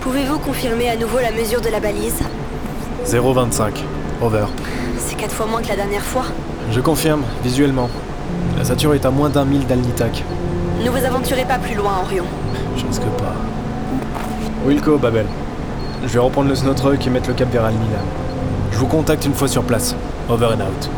Pouvez-vous confirmer à nouveau la mesure de la balise 0,25. Over. C'est quatre fois moins que la dernière fois. Je confirme, visuellement. La Sature est à moins d'un mille d'Alnitak. Ne vous aventurez pas plus loin, Orion. Je risque pas. Wilco, Babel. Je vais reprendre le snow truck et mettre le cap vers Alnilam. Je vous contacte une fois sur place. Over and out.